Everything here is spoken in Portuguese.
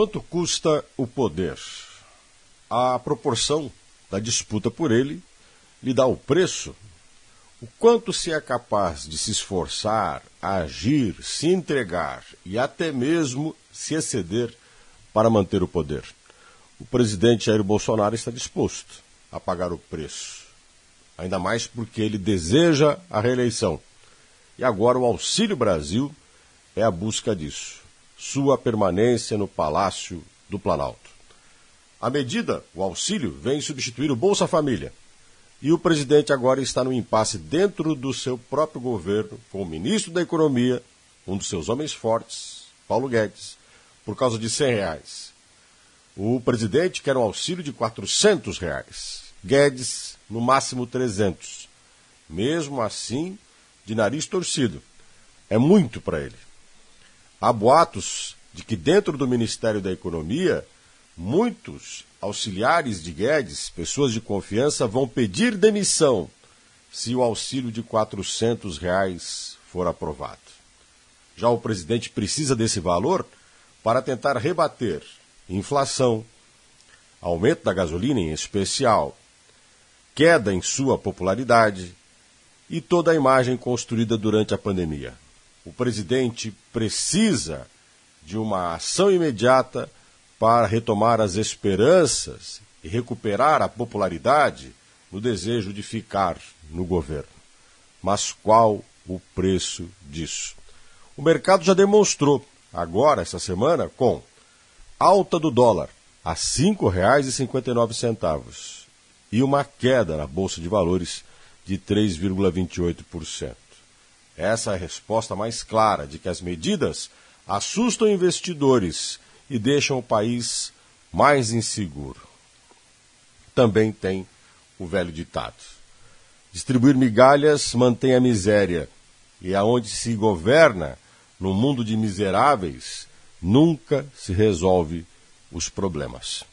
Quanto custa o poder? A proporção da disputa por ele lhe dá o preço. O quanto se é capaz de se esforçar, agir, se entregar e até mesmo se exceder para manter o poder. O presidente Jair Bolsonaro está disposto a pagar o preço. Ainda mais porque ele deseja a reeleição. E agora o Auxílio Brasil é a busca disso. Sua permanência no Palácio do Planalto. A medida, o auxílio, vem substituir o Bolsa Família. E o presidente agora está no impasse dentro do seu próprio governo, com o ministro da Economia, um dos seus homens fortes, Paulo Guedes, por causa de 100 reais. O presidente quer um auxílio de 400 reais. Guedes, no máximo 300. Mesmo assim, de nariz torcido. É muito para ele. Há boatos de que dentro do Ministério da Economia, muitos auxiliares de Guedes, pessoas de confiança, vão pedir demissão se o auxílio de 400 reais for aprovado. Já o presidente precisa desse valor para tentar rebater inflação, aumento da gasolina em especial, queda em sua popularidade e toda a imagem construída durante a pandemia. O presidente precisa de uma ação imediata para retomar as esperanças e recuperar a popularidade no desejo de ficar no governo. Mas qual o preço disso? O mercado já demonstrou, agora, essa semana, com alta do dólar a R$ 5,59 e uma queda na Bolsa de Valores de 3,28%. Essa é a resposta mais clara de que as medidas assustam investidores e deixam o país mais inseguro. Também tem o velho ditado: distribuir migalhas mantém a miséria, e aonde se governa no mundo de miseráveis, nunca se resolve os problemas.